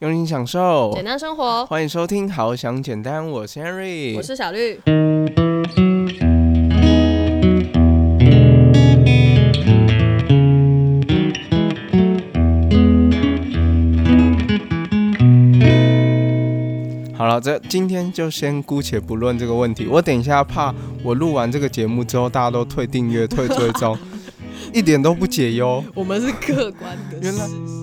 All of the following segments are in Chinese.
用心享受，简单生活。欢迎收听《好想简单》，我是 Henry，我是小绿。好了，这今天就先姑且不论这个问题。我等一下怕我录完这个节目之后，大家都退订阅、退追踪，一点都不解忧。我们是客观的。原来。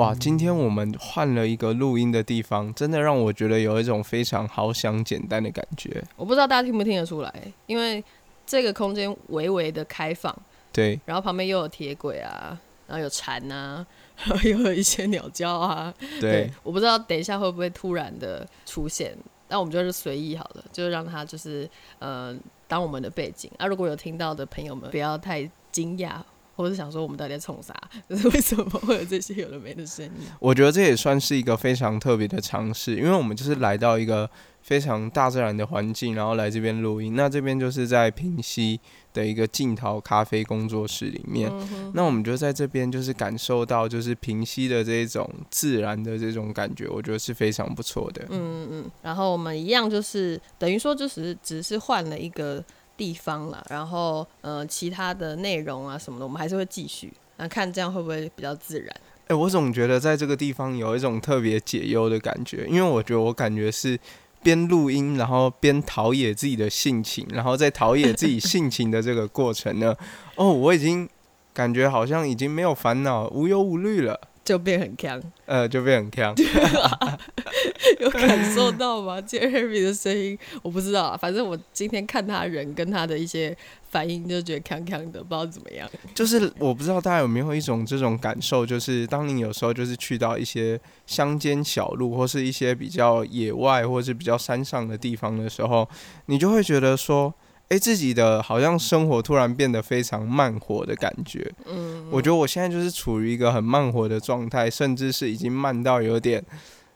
哇，今天我们换了一个录音的地方，真的让我觉得有一种非常好想简单的感觉。我不知道大家听不听得出来，因为这个空间微微的开放，对，然后旁边又有铁轨啊。然后有蝉啊，然后又有一些鸟叫啊。对，我不知道等一下会不会突然的出现，那我们就是随意好了，就让它就是呃当我们的背景。啊，如果有听到的朋友们，不要太惊讶。或是想说我们到底在冲啥？就是为什么会有这些有的没的声音？我觉得这也算是一个非常特别的尝试，因为我们就是来到一个非常大自然的环境，然后来这边录音。那这边就是在平溪的一个镜头咖啡工作室里面。那我们就在这边就是感受到就是平溪的这种自然的这种感觉，我觉得是非常不错的。嗯嗯嗯。然后我们一样就是等于说就是只是换了一个。地方了，然后呃，其他的内容啊什么的，我们还是会继续，那看这样会不会比较自然？哎，我总觉得在这个地方有一种特别解忧的感觉，因为我觉得我感觉是边录音，然后边陶冶自己的性情，然后在陶冶自己性情的这个过程呢，哦，我已经感觉好像已经没有烦恼，无忧无虑了。就变很强，呃，就变很强，有感受到吗？杰 Harry 的声音，我不知道啊，反正我今天看他人跟他的一些反应，就觉得强强的，不知道怎么样。就是我不知道大家有没有一种这种感受，就是当你有时候就是去到一些乡间小路，或是一些比较野外，或是比较山上的地方的时候，你就会觉得说。哎，自己的好像生活突然变得非常慢活的感觉。嗯，我觉得我现在就是处于一个很慢活的状态，甚至是已经慢到有点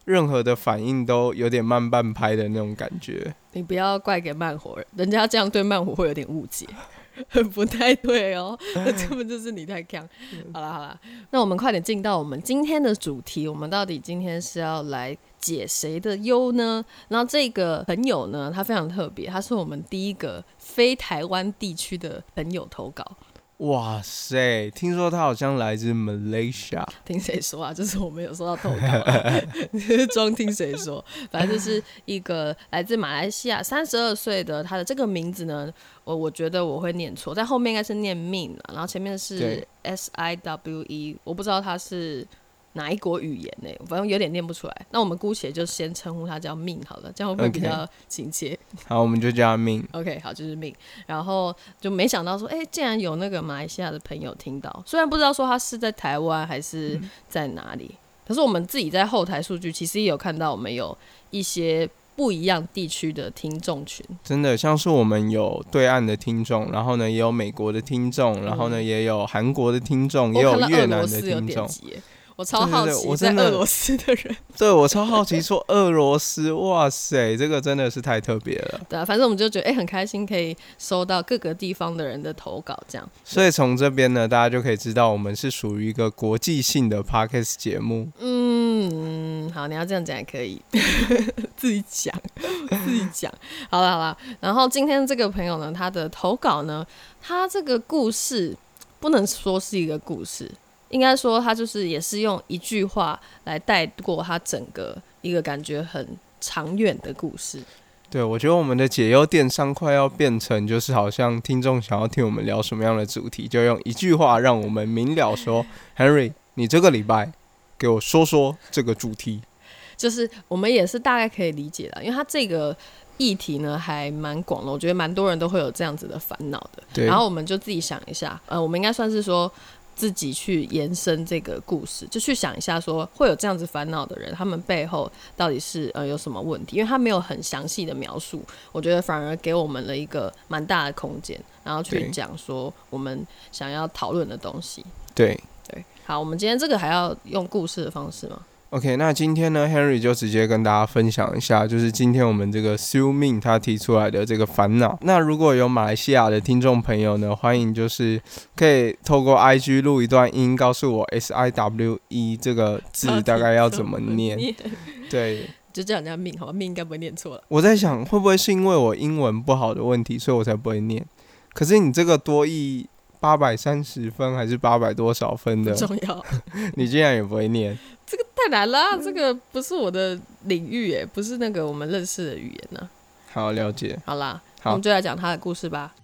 任何的反应都有点慢半拍的那种感觉。你不要怪给慢活人，人家这样对慢活会有点误解，不太对哦。那根本就是你太强。好了好了，那我们快点进到我们今天的主题，我们到底今天是要来。解谁的忧呢？然后这个朋友呢，他非常特别，他是我们第一个非台湾地区的朋友投稿。哇塞，听说他好像来自 Malaysia。听谁说啊？就是我没有收到投稿，装听谁说。反正就是一个来自马来西亚三十二岁的，他的这个名字呢，我我觉得我会念错，在后面应该是念 Min，然后前面是 S I W E，我不知道他是。哪一国语言呢？反正有点念不出来。那我们姑且就先称呼他叫命好了，这样会比较亲切。好，我们就叫他命。OK，好，就是命。然后就没想到说，哎，竟然有那个马来西亚的朋友听到，虽然不知道说他是在台湾还是在哪里，可是我们自己在后台数据其实也有看到，我们有一些不一样地区的听众群。真的，像是我们有对岸的听众，然后呢也有美国的听众，然后呢也有韩国的听众，也有越南的听众。我超好奇，在俄罗斯的人，对我超好奇，说俄罗斯，哇塞，这个真的是太特别了。对啊，反正我们就觉得，哎，很开心可以收到各个地方的人的投稿，这样。所以从这边呢，大家就可以知道，我们是属于一个国际性的 podcast 节目。嗯，好，你要这样讲也可以，自己讲，自己讲。好了好了，然后今天这个朋友呢，他的投稿呢，他这个故事不能说是一个故事。应该说，他就是也是用一句话来带过他整个一个感觉很长远的故事。对，我觉得我们的解忧电商快要变成，就是好像听众想要听我们聊什么样的主题，就用一句话让我们明了说：“Henry，你这个礼拜给我说说这个主题。”就是我们也是大概可以理解的，因为他这个议题呢还蛮广的，我觉得蛮多人都会有这样子的烦恼的。对，然后我们就自己想一下，呃，我们应该算是说。自己去延伸这个故事，就去想一下，说会有这样子烦恼的人，他们背后到底是呃有什么问题？因为他没有很详细的描述，我觉得反而给我们了一个蛮大的空间，然后去讲说我们想要讨论的东西。对对，好，我们今天这个还要用故事的方式吗？OK，那今天呢，Henry 就直接跟大家分享一下，就是今天我们这个 Su Ming 他提出来的这个烦恼。那如果有马来西亚的听众朋友呢，欢迎就是可以透过 IG 录一段音，告诉我 S I W E 这个字大概要怎么念。对，就这样叫命好吧？命应该不会念错了。我在想，会不会是因为我英文不好的问题，所以我才不会念？可是你这个多译八百三十分还是八百多少分的，重要，你竟然也不会念？这个太难了，这个不是我的领域耶，不是那个我们认识的语言呢。好，了解。好啦，我们就来讲他的故事吧。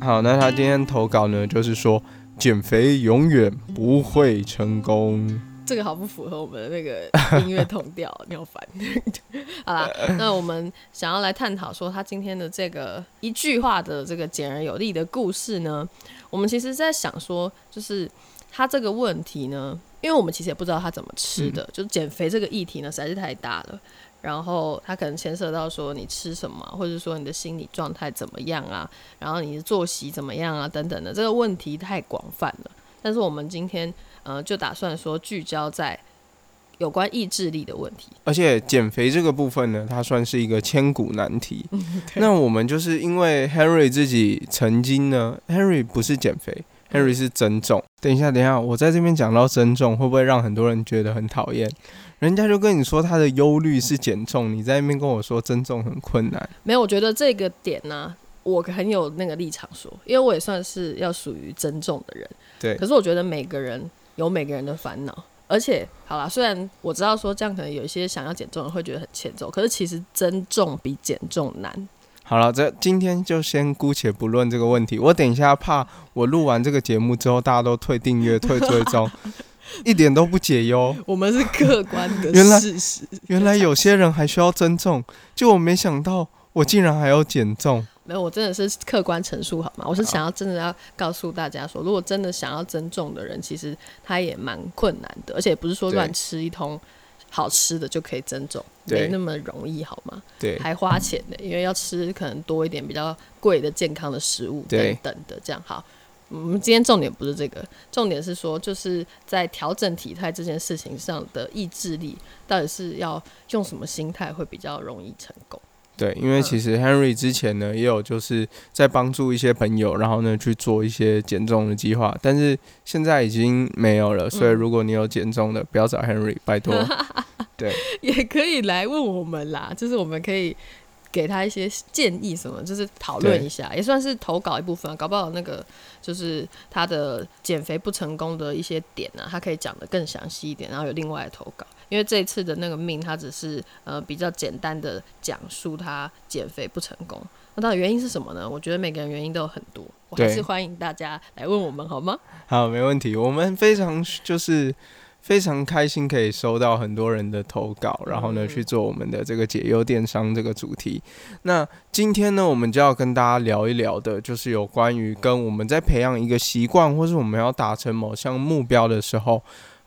好，那他今天投稿呢，就是说减肥永远不会成功。这个好不符合我们的那个音乐同调，你好烦。好啦，那我们想要来探讨说他今天的这个一句话的这个简而有力的故事呢，我们其实在想说，就是他这个问题呢，因为我们其实也不知道他怎么吃的，就是减肥这个议题呢实在是太大了。然后他可能牵涉到说你吃什么，或者说你的心理状态怎么样啊，然后你的作息怎么样啊，等等的，这个问题太广泛了。但是我们今天呃就打算说聚焦在有关意志力的问题。而且减肥这个部分呢，它算是一个千古难题。那我们就是因为 Henry 自己曾经呢，Henry 不是减肥，Henry 是增重。等一下，等一下，我在这边讲到增重，会不会让很多人觉得很讨厌？人家就跟你说他的忧虑是减重，你在那边跟我说增重很困难。没有，我觉得这个点呢，我很有那个立场说，因为我也算是要属于增重的人。对。可是我觉得每个人有每个人的烦恼，而且好啦，虽然我知道说这样可能有一些想要减重的人会觉得很欠揍，可是其实增重比减重难。好了，这今天就先姑且不论这个问题。我等一下怕我录完这个节目之后，大家都退订阅、退追踪。一点都不解忧，我们是客观的事实。原来有些人还需要增重，就我没想到，我竟然还要减重。没有，我真的是客观陈述好吗？我是想要真的要告诉大家说，如果真的想要增重的人，其实他也蛮困难的，而且不是说乱吃一通好吃的就可以增重，没那么容易好吗？对，还花钱的，因为要吃可能多一点比较贵的健康的食物等等的，这样好。我们今天重点不是这个，重点是说，就是在调整体态这件事情上的意志力，到底是要用什么心态会比较容易成功？对，因为其实 Henry 之前呢，也有就是在帮助一些朋友，然后呢去做一些减重的计划，但是现在已经没有了。所以如果你有减重的，不要找 Henry，拜托。对，也可以来问我们啦，就是我们可以。给他一些建议，什么就是讨论一下，也算是投稿一部分。搞不好那个就是他的减肥不成功的一些点呢，他可以讲的更详细一点，然后有另外的投稿。因为这一次的那个命，他只是呃比较简单的讲述他减肥不成功。那到底原因是什么呢？我觉得每个人原因都有很多，我还是欢迎大家来问我们好吗？好，没问题，我们非常就是。非常开心可以收到很多人的投稿，然后呢去做我们的这个解忧电商这个主题。那今天呢，我们就要跟大家聊一聊的，就是有关于跟我们在培养一个习惯，或是我们要达成某项目标的时候，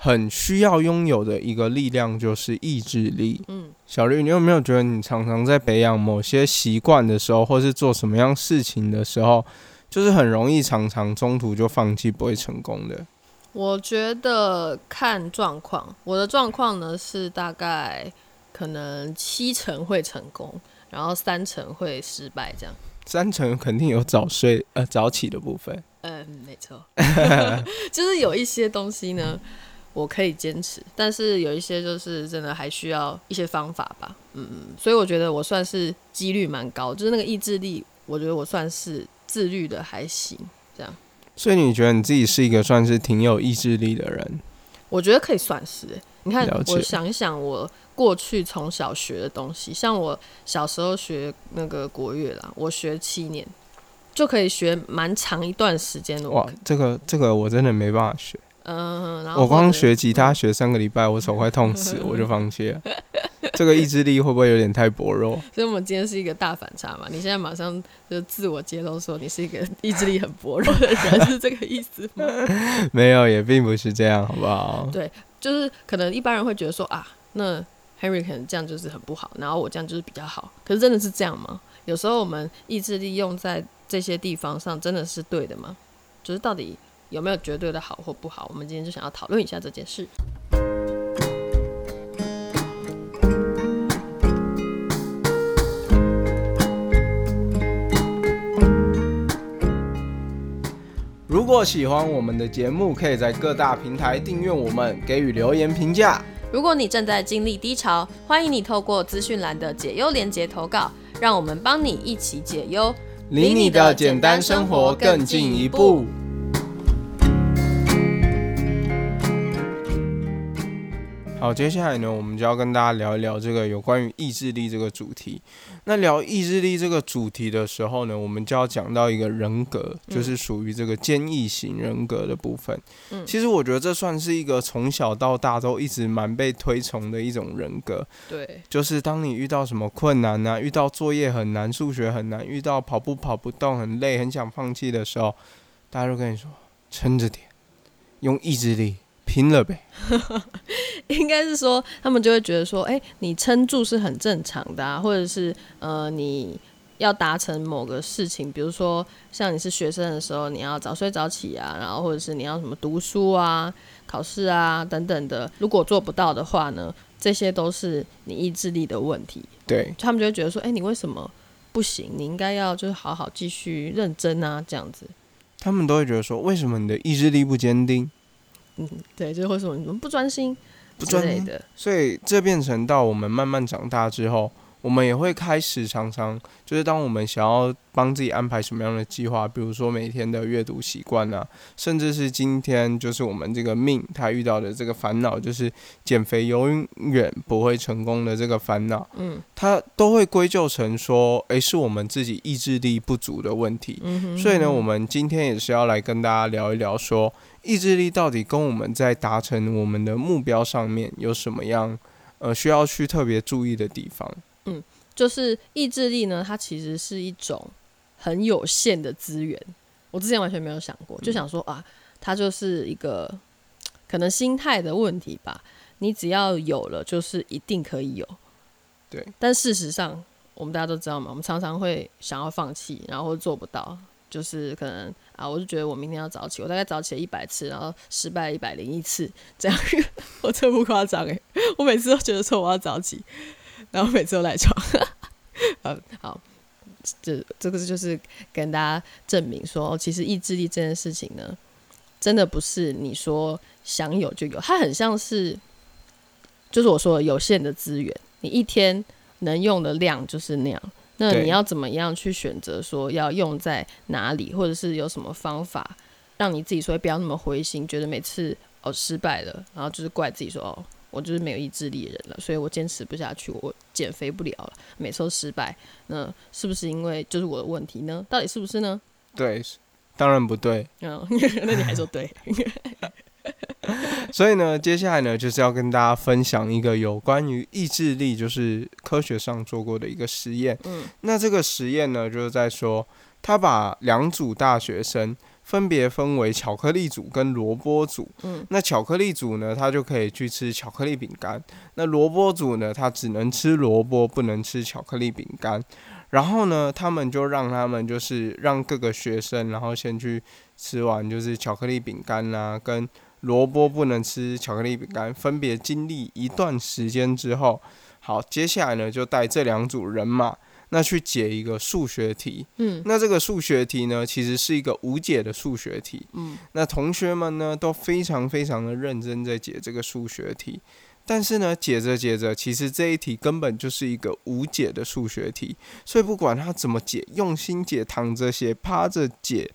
很需要拥有的一个力量，就是意志力。嗯，小绿，你有没有觉得你常常在培养某些习惯的时候，或是做什么样事情的时候，就是很容易常常中途就放弃，不会成功的？我觉得看状况，我的状况呢是大概可能七成会成功，然后三成会失败，这样。三成肯定有早睡呃早起的部分。嗯，没错，就是有一些东西呢，我可以坚持，但是有一些就是真的还需要一些方法吧。嗯嗯，所以我觉得我算是几率蛮高，就是那个意志力，我觉得我算是自律的还行，这样。所以你觉得你自己是一个算是挺有意志力的人？我觉得可以算是。你看，我想一想，我过去从小学的东西，像我小时候学那个国乐啦，我学七年就可以学蛮长一段时间的。哇，这个这个我真的没办法学。嗯，我光学吉他学三个礼拜，我手快痛死，我就放弃了。这个意志力会不会有点太薄弱？所以，我们今天是一个大反差嘛？你现在马上就自我揭露说你是一个意志力很薄弱的人，是这个意思吗？没有，也并不是这样，好不好？对，就是可能一般人会觉得说啊，那 Henry 可能这样就是很不好，然后我这样就是比较好。可是真的是这样吗？有时候我们意志力用在这些地方上，真的是对的吗？就是到底有没有绝对的好或不好？我们今天就想要讨论一下这件事。如果喜欢我们的节目，可以在各大平台订阅我们，给予留言评价。如果你正在经历低潮，欢迎你透过资讯栏的解忧连接投稿，让我们帮你一起解忧，离你的简单生活更进一步。好，接下来呢，我们就要跟大家聊一聊这个有关于意志力这个主题。那聊意志力这个主题的时候呢，我们就要讲到一个人格，就是属于这个坚毅型人格的部分。嗯，其实我觉得这算是一个从小到大都一直蛮被推崇的一种人格。对，就是当你遇到什么困难呢，遇到作业很难、数学很难，遇到跑步跑不动、很累、很想放弃的时候，大家都跟你说撑着点，用意志力。拼了呗，应该是说他们就会觉得说，哎，你撑住是很正常的啊，或者是呃，你要达成某个事情，比如说像你是学生的时候，你要早睡早起啊，然后或者是你要什么读书啊、考试啊等等的，如果做不到的话呢，这些都是你意志力的问题。对，他们就会觉得说，哎，你为什么不行？你应该要就是好好继续认真啊，这样子。他们都会觉得说，为什么你的意志力不坚定？嗯，对，就是为什么你们不专心不专心的，所以这变成到我们慢慢长大之后。我们也会开始常常，就是当我们想要帮自己安排什么样的计划，比如说每天的阅读习惯啊，甚至是今天就是我们这个命他遇到的这个烦恼，就是减肥永远不会成功的这个烦恼，嗯，他都会归咎成说，诶，是我们自己意志力不足的问题。所以呢，我们今天也是要来跟大家聊一聊，说意志力到底跟我们在达成我们的目标上面有什么样，呃，需要去特别注意的地方。嗯，就是意志力呢，它其实是一种很有限的资源。我之前完全没有想过，就想说啊，它就是一个可能心态的问题吧。你只要有了，就是一定可以有。对。但事实上，我们大家都知道嘛，我们常常会想要放弃，然后做不到。就是可能啊，我就觉得我明天要早起，我大概早起了一百次，然后失败一百零一次，这样。我真不夸张诶，我每次都觉得说我要早起。然后每次都赖床，呃，好，这这个就是跟大家证明说，其实意志力这件事情呢，真的不是你说想有就有，它很像是，就是我说的有限的资源，你一天能用的量就是那样，那你要怎么样去选择说要用在哪里，或者是有什么方法让你自己说不要那么灰心，觉得每次哦失败了，然后就是怪自己说哦。我就是没有意志力的人了，所以我坚持不下去，我减肥不了了，每次都失败。那是不是因为就是我的问题呢？到底是不是呢？对，当然不对。嗯，那你还说对？所以呢，接下来呢，就是要跟大家分享一个有关于意志力，就是科学上做过的一个实验。嗯，那这个实验呢，就是在说，他把两组大学生。分别分为巧克力组跟萝卜组。嗯，那巧克力组呢，他就可以去吃巧克力饼干。那萝卜组呢，他只能吃萝卜，不能吃巧克力饼干。然后呢，他们就让他们就是让各个学生，然后先去吃完就是巧克力饼干啊，跟萝卜不能吃巧克力饼干，分别经历一段时间之后，好，接下来呢，就带这两组人马。那去解一个数学题，嗯，那这个数学题呢，其实是一个无解的数学题，嗯，那同学们呢都非常非常的认真在解这个数学题，但是呢，解着解着，其实这一题根本就是一个无解的数学题，所以不管他怎么解，用心解，躺着写，趴着解，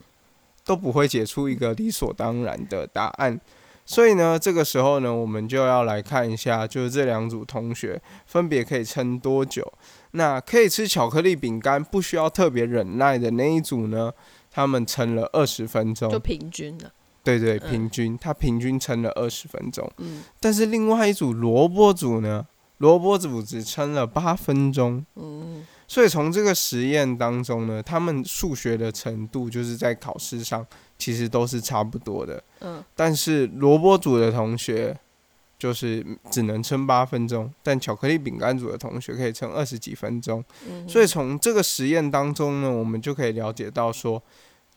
都不会解出一个理所当然的答案。所以呢，这个时候呢，我们就要来看一下，就是这两组同学分别可以撑多久。那可以吃巧克力饼干，不需要特别忍耐的那一组呢，他们撑了二十分钟，就平均了。对对，平均，他平均撑了二十分钟。嗯。但是另外一组萝卜组呢，萝卜组只撑了八分钟。嗯。所以从这个实验当中呢，他们数学的程度就是在考试上。其实都是差不多的，嗯，但是萝卜组的同学就是只能撑八分钟，但巧克力饼干组的同学可以撑二十几分钟。嗯所以从这个实验当中呢，我们就可以了解到说，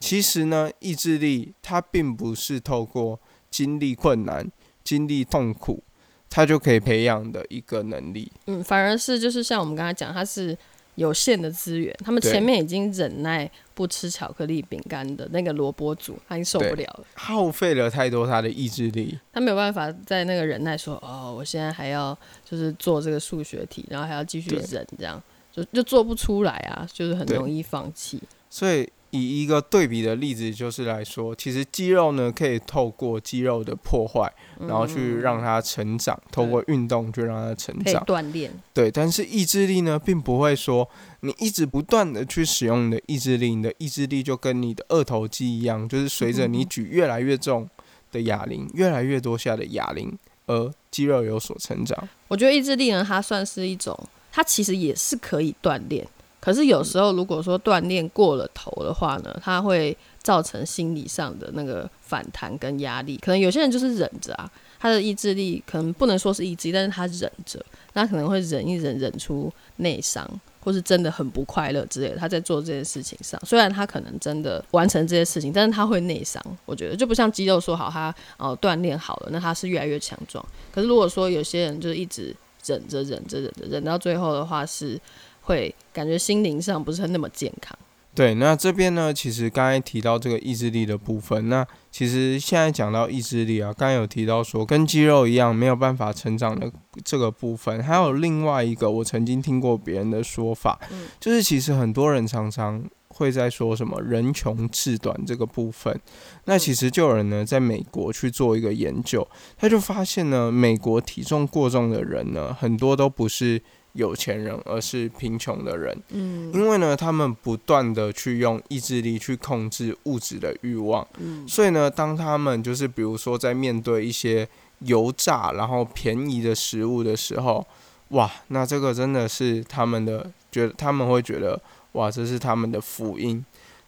其实呢，意志力它并不是透过经历困难、经历痛苦，它就可以培养的一个能力。嗯，反而是就是像我们刚才讲，它是有限的资源，他们前面已经忍耐不吃巧克力饼干的那个萝卜组，他已经受不了了，耗费了太多他的意志力。他没有办法在那个忍耐说，哦，我现在还要就是做这个数学题，然后还要继续忍，这样就就做不出来啊，就是很容易放弃。所以以一个对比的例子就是来说，其实肌肉呢可以透过肌肉的破坏，然后去让它成长，透过运动去让它成长。锻炼，对，但是意志力呢，并不会说你一直不断的去使用你的意志力，你的意志力就跟你的二头肌一样，就是随着你举越来越重的哑铃，越来越多下的哑铃，而肌肉有所成长。我觉得意志力呢，它算是一种，它其实也是可以锻炼。可是有时候如果说锻炼过了头的话呢，它会造成心理上的那个反弹跟压力。可能有些人就是忍着啊，他的意志力可能不能说是意志力，但是他忍着，那可能会忍一忍，忍出内伤，或是真的很不快乐之类的。他在做这件事情上，虽然他可能真的完成这些事情，但是他会内伤。我觉得就不像肌肉说好他哦锻炼好了，那他是越来越强壮。可是如果说有些人就一直忍着忍着忍着忍到最后的话，是会感觉心灵上不是那么健康。对，那这边呢，其实刚才提到这个意志力的部分，那其实现在讲到意志力啊，刚才有提到说跟肌肉一样没有办法成长的这个部分，还有另外一个我曾经听过别人的说法，嗯。就是其实很多人常常会在说什么人穷志短这个部分，那其实就有人呢在美国去做一个研究，他就发现呢，美国体重过重的人呢，很多都不是有钱人，而是贫穷的人。嗯因为呢，他们不断的去用意志力去控制物质的欲望，嗯所以呢，当他们就是比如说在面对一些油炸然后便宜的食物的时候，哇，那这个真的是他们的觉得他们会觉得哇，这是他们的福音。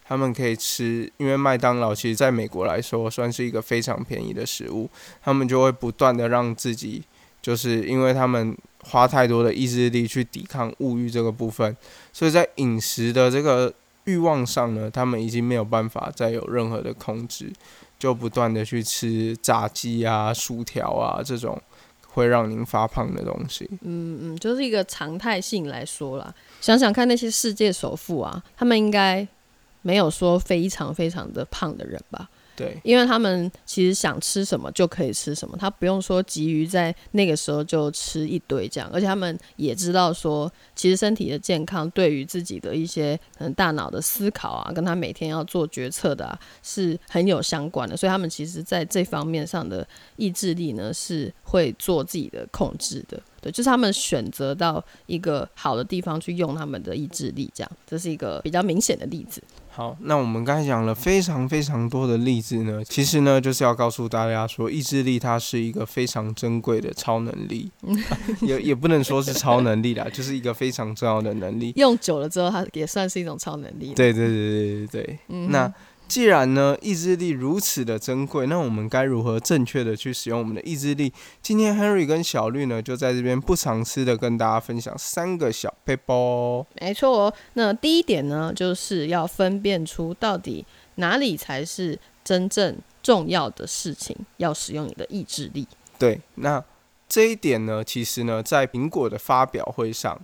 他们可以吃，因为麦当劳其实在美国来说算是一个非常便宜的食物，他们就会不断的让自己，就是因为他们花太多的意志力去抵抗物欲这个部分，所以在饮食的这个欲望上呢，他们已经没有办法再有任何的控制，就不断的去吃炸鸡啊、薯条啊这种会让您发胖的东西。嗯嗯，就是一个常态性来说啦。想想看那些世界首富啊，他们应该没有说非常非常的胖的人吧？对，因为他们其实想吃什么就可以吃什么，他不用说急于在那个时候就吃一堆这样，而且他们也知道说，其实身体的健康对于自己的一些可能大脑的思考啊，跟他每天要做决策的、啊、是很有相关的，所以他们其实在这方面上的意志力呢是会做自己的控制的。对，就是他们选择到一个好的地方去用他们的意志力，这样，这是一个比较明显的例子。好，那我们刚才讲了非常非常多的例子呢，其实呢就是要告诉大家说，意志力它是一个非常珍贵的超能力，也也不能说是超能力啦，就是一个非常重要的能力。用久了之后，它也算是一种超能力。，对对对对对对。嗯那既然呢意志力如此的珍贵，那我们该如何正确的去使用我们的意志力？今天 Henry 跟小绿呢就在这边不藏私的跟大家分享三个小 paper 哦。没错哦。那第一点呢，就是要分辨出到底哪里才是真正重要的事情，要使用你的意志力。对，那这一点呢，其实呢，在苹果的发表会上，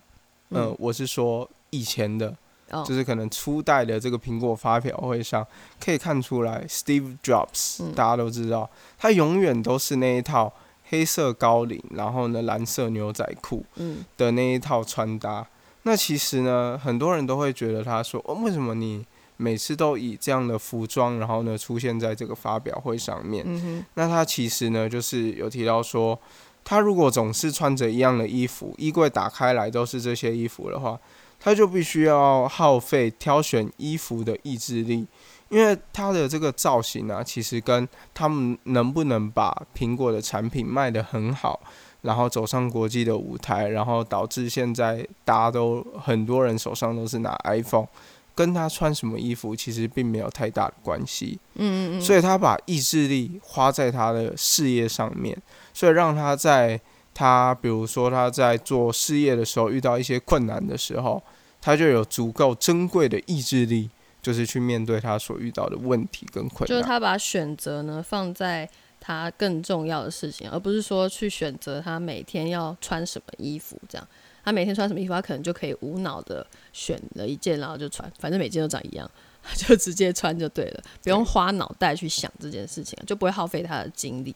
呃、嗯我是说以前的，哦就是可能初代的这个苹果发表会上，可以看出来，Steve Jobs、嗯大家都知道，他永远都是那一套黑色高领，然后呢蓝色牛仔裤嗯的那一套穿搭。那其实呢，很多人都会觉得他说，哦，为什么你每次都以这样的服装，然后呢出现在这个发表会上面？嗯，那他其实呢，就是有提到说，他如果总是穿着一样的衣服，衣柜打开来都是这些衣服的话，他就必须要耗费挑选衣服的意志力，因为他的这个造型啊，其实跟他们能不能把苹果的产品卖得很好，然后走上国际的舞台，然后导致现在大家都很多人手上都是拿 iPhone。跟他穿什么衣服其实并没有太大的关系。嗯嗯嗯，所以他把意志力花在他的事业上面，所以让他在他比如说他在做事业的时候遇到一些困难的时候，他就有足够珍贵的意志力，就是去面对他所遇到的问题跟困难。就是他把选择呢放在他更重要的事情，而不是说去选择他每天要穿什么衣服这样。他每天穿什么衣服，他可能就可以无脑的选了一件，然后就穿，反正每件都长一样，就直接穿就对了，不用花脑袋去想这件事情，就不会耗费他的精力。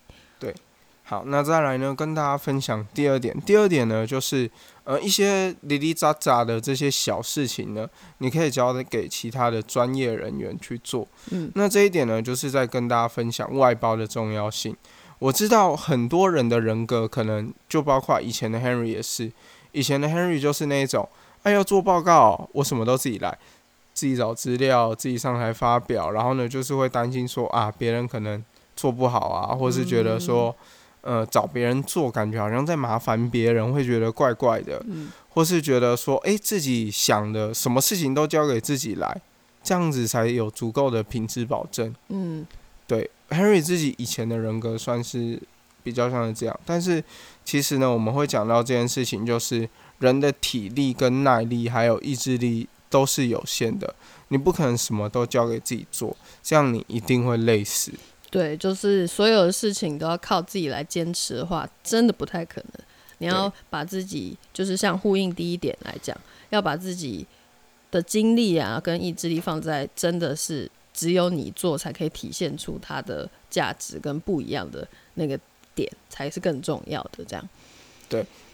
好，那再来呢，跟大家分享第二点。第二点呢，就是呃一些零零杂杂的这些小事情呢，你可以交给其他的专业人员去做。嗯，那这一点呢，就是在跟大家分享外包的重要性。我知道很多人的人格可能就包括以前的 Henry 也是，以前的 Henry 就是那一种，哎要做报告，我什么都自己来，自己找资料，自己上台发表，然后呢就是会担心说啊别人可能做不好啊，或是觉得说。呃，找别人做，感觉好像在麻烦别人，会觉得怪怪的，嗯或是觉得说，诶，自己想的什么事情都交给自己来，这样子才有足够的品质保证。嗯对，Henry 自己以前的人格算是比较像是这样，但是其实呢，我们会讲到这件事情，就是人的体力跟耐力还有意志力都是有限的，你不可能什么都交给自己做，这样你一定会累死。对，就是所有的事情都要靠自己来坚持的话，真的不太可能。你要把自己，就是像呼应第一点来讲，要把自己的精力啊跟意志力放在真的是只有你做才可以体现出它的价值跟不一样的那个点，才是更重要的。这样，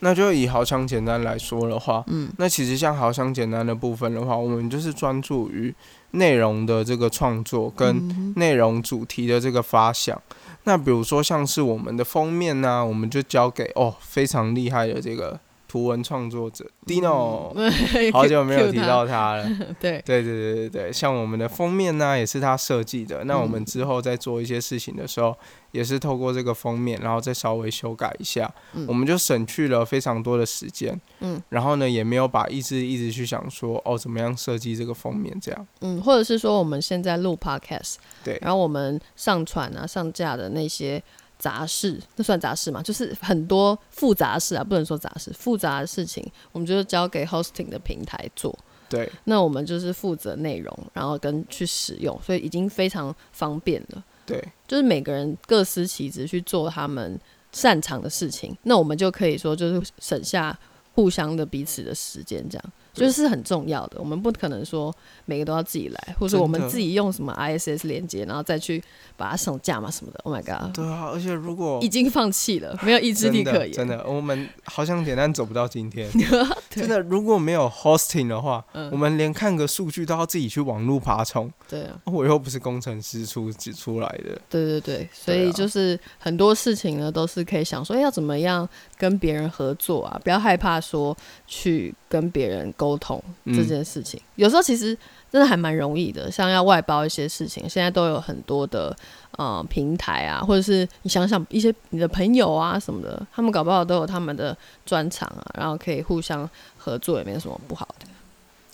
那就以豪强简单来说的话，嗯，那其实像豪强简单的部分的话，我们就是专注于内容的这个创作跟嗯内容主题的这个发想。那比如说像是我们的封面呢、我们就交给哦非常厉害的这个图文创作者 Dino，好久没有提到他了。对，对对对对对，像我们的封面呢、也是他设计的。那我们嗯之后在做一些事情的时候，也是透过这个封面，然后再稍微修改一下，嗯我们就省去了非常多的时间。嗯，然后呢，也没有把一直一直去想说哦，怎么样设计这个封面这样。嗯，或者是说我们现在录 podcast，对然后我们上传啊、上架的那些杂事，那算杂事吗？就是很多复杂事啊，不能说杂事，复杂的事情，我们就是交给 hosting 的平台做。对那我们就是负责内容，然后跟去使用，所以已经非常方便了。对就是每个人各司其职去做他们擅长的事情，那我们就可以说就是省下互相的彼此的时间，这样对就是很重要的。我们不可能说每个都要自己来，或者我们自己用什么 ISS 连接，然后再去把它上架嘛什么的。Oh my god，对啊，而且如果已经放弃了，没有意志力可言。真的，我们好像简单走不到今天。真的，如果没有 hosting 的话，嗯我们连看个数据都要自己去网络爬虫。对 啊，我又不是工程师出出来的。对对对，所以就是很多事情呢，都是可以想说，哎要怎么样跟别人合作啊？不要害怕说去跟别人沟通嗯这件事情。有时候其实真的还蛮容易的，像要外包一些事情，现在都有很多的呃平台啊，或者是你想想一些你的朋友啊什么的，他们搞不好都有他们的专长啊，然后可以互相合作，也没有什么不好的。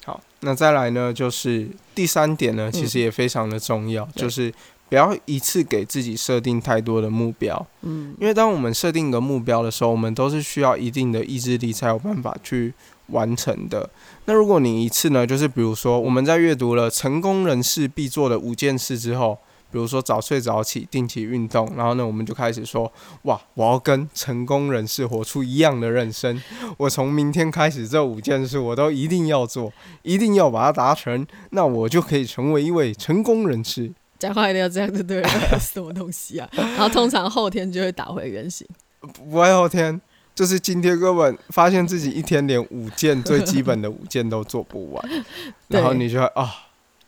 好，那再来呢，就是第三点呢，其实也非常的重要，嗯就是不要一次给自己设定太多的目标。嗯，因为当我们设定一个目标的时候，我们都是需要一定的意志力才有办法去完成的。那如果你一次呢，就是比如说我们在阅读了成功人士必做的五件事之后，比如说早睡早起、定期运动，然后呢，我们就开始说，哇，我要跟成功人士活出一样的人生。我从明天开始，这五件事我都一定要做，一定要把它达成，那我就可以成为一位成功人士。讲话一定要这样子对了，什么东西啊？然后通常后天就会打回原形。不会后天，就是今天根本发现自己一天连五件最基本的五件都做不完，然后你就会啊，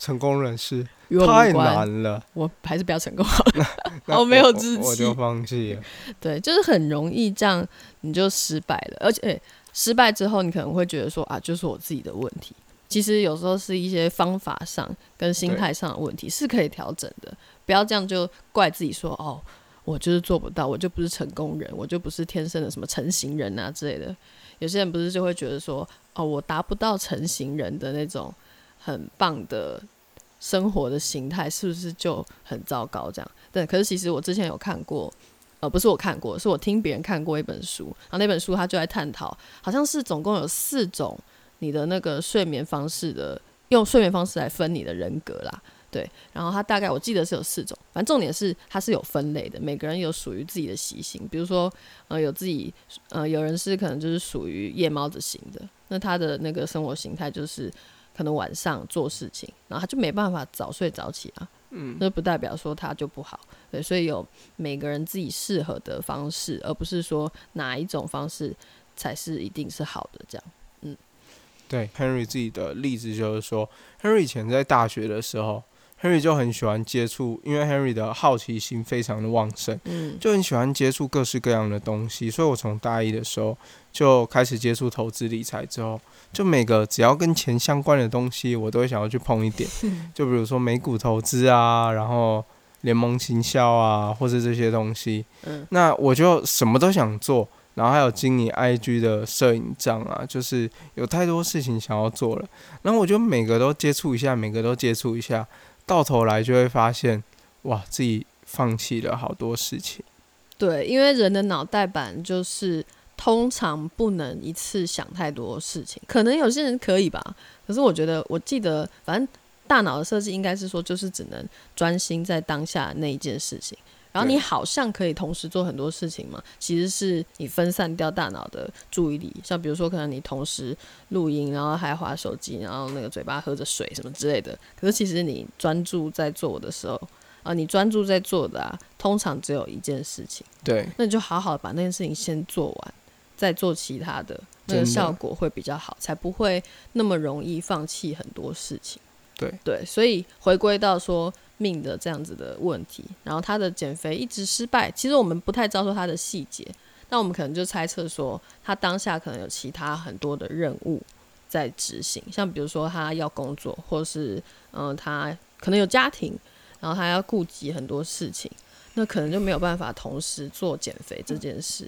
成功人士太，难了，我还是不要成功好了。我没有我志气我就放弃了。对，就是很容易这样你就失败了，而且、诶失败之后你可能会觉得说啊，就是我自己的问题。其实有时候是一些方法上跟心态上的问题是可以调整的，不要这样就怪自己说哦，我就是做不到，我就不是成功人，我就不是天生的什么成型人啊之类的。有些人不是就会觉得说哦，我达不到成型人的那种很棒的生活的形态，是不是就很糟糕？这样对。可是其实我之前有看过，呃，不是我看过，是我听别人看过一本书，然后那本书他就在探讨，好像是总共有四种你的那个睡眠方式的，用睡眠方式来分你的人格啦。对，然后它大概我记得是有四种，反正重点是它是有分类的，每个人有属于自己的习性，比如说呃有自己呃有人是可能就是属于夜猫子型的，那他的那个生活形态就是可能晚上做事情，然后他就没办法早睡早起啊，嗯，那不代表说他就不好，对，所以有每个人自己适合的方式，而不是说哪一种方式才是一定是好的这样。嗯，对，Henry 自己的例子就是说，Henry 以前在大学的时候。Henry 就很喜欢接触，因为 Henry 的好奇心非常的旺盛，嗯，就很喜欢接触各式各样的东西。所以我从大一的时候就开始接触投资理财，之后就每个只要跟钱相关的东西，我都会想要去碰一点。就比如说美股投资啊，然后联盟行销啊，或者这些东西。嗯，那我就什么都想做，然后还有经营 IG 的摄影账啊，就是有太多事情想要做了。然后我就每个都接触一下，每个都接触一下。到头来就会发现，哇，自己放弃了好多事情。对，因为人的脑袋板就是通常不能一次想太多事情，可能有些人可以吧。可是我觉得，我记得，反正大脑的设计应该是说，就是只能专心在当下那一件事情。然后你好像可以同时做很多事情嘛，其实是你分散掉大脑的注意力。像比如说，可能你同时录音，然后还划手机，然后那个嘴巴喝着水什么之类的。可是其实你专注在做的时候，啊，你专注在做的啊，通常只有一件事情。对，那你就好好把那件事情先做完，再做其他的，那个效果会比较好，才不会那么容易放弃很多事情。对对，所以回归到说。命的这样子的问题，然后他的减肥一直失败。其实我们不太知道说他的细节，那我们可能就猜测说，他当下可能有其他很多的任务在执行，像比如说他要工作，或是嗯，他可能有家庭，然后他要顾及很多事情，那可能就没有办法同时做减肥这件事。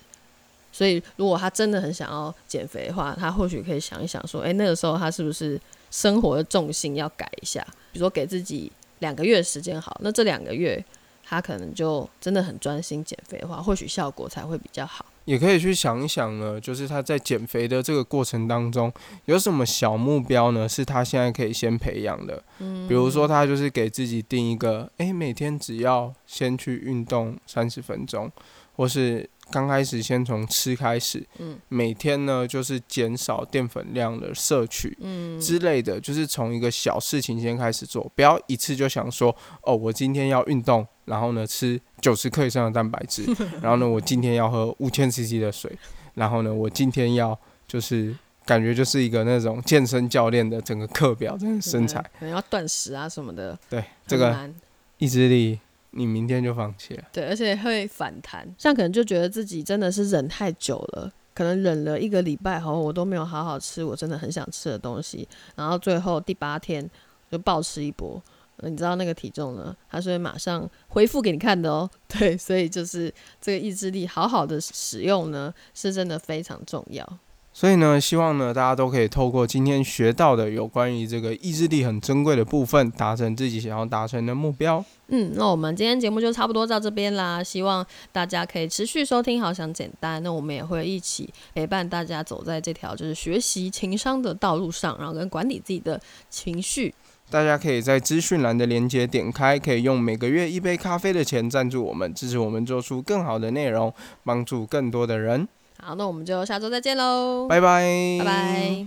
所以，如果他真的很想要减肥的话，他或许可以想一想说，诶，那个时候他是不是生活的重心要改一下，比如说给自己。两个月时间好，那这两个月他可能就真的很专心减肥的话，或许效果才会比较好。也可以去想一想呢，就是他在减肥的这个过程当中，有什么小目标呢？是他现在可以先培养的。嗯，比如说他就是给自己定一个，诶，每天只要先去运动三十分钟，或是。刚开始先从吃开始，嗯，每天呢就是减少淀粉量的摄取，嗯之类的，就是从一个小事情先开始做，不要一次就想说，哦，我今天要运动，然后呢吃九十克以上的蛋白质，然后呢我今天要喝五千 CC 的水，然后呢我今天要就是感觉就是一个那种健身教练的整个课表，这个身材，可能要断食啊什么的，对，这个意志力。你明天就放弃了，对，而且会反弹，像可能就觉得自己真的是忍太久了，可能忍了一个礼拜后，我都没有好好吃我真的很想吃的东西，然后最后第八天就暴吃一波，你知道那个体重呢，它是会马上恢复给你看的哦，对，所以就是这个意志力好好的使用呢，是真的非常重要。所以呢，希望呢，大家都可以透过今天学到的有关于这个意志力很珍贵的部分，达成自己想要达成的目标。嗯，那我们今天节目就差不多到这边啦。希望大家可以持续收听，好想简单。那我们也会一起陪伴大家走在这条就是学习情商的道路上，然后跟管理自己的情绪。大家可以在资讯栏的链接点开，可以用每个月一杯咖啡的钱赞助我们，支持我们做出更好的内容，帮助更多的人。好，那我们就下周再见喽！拜拜，拜拜。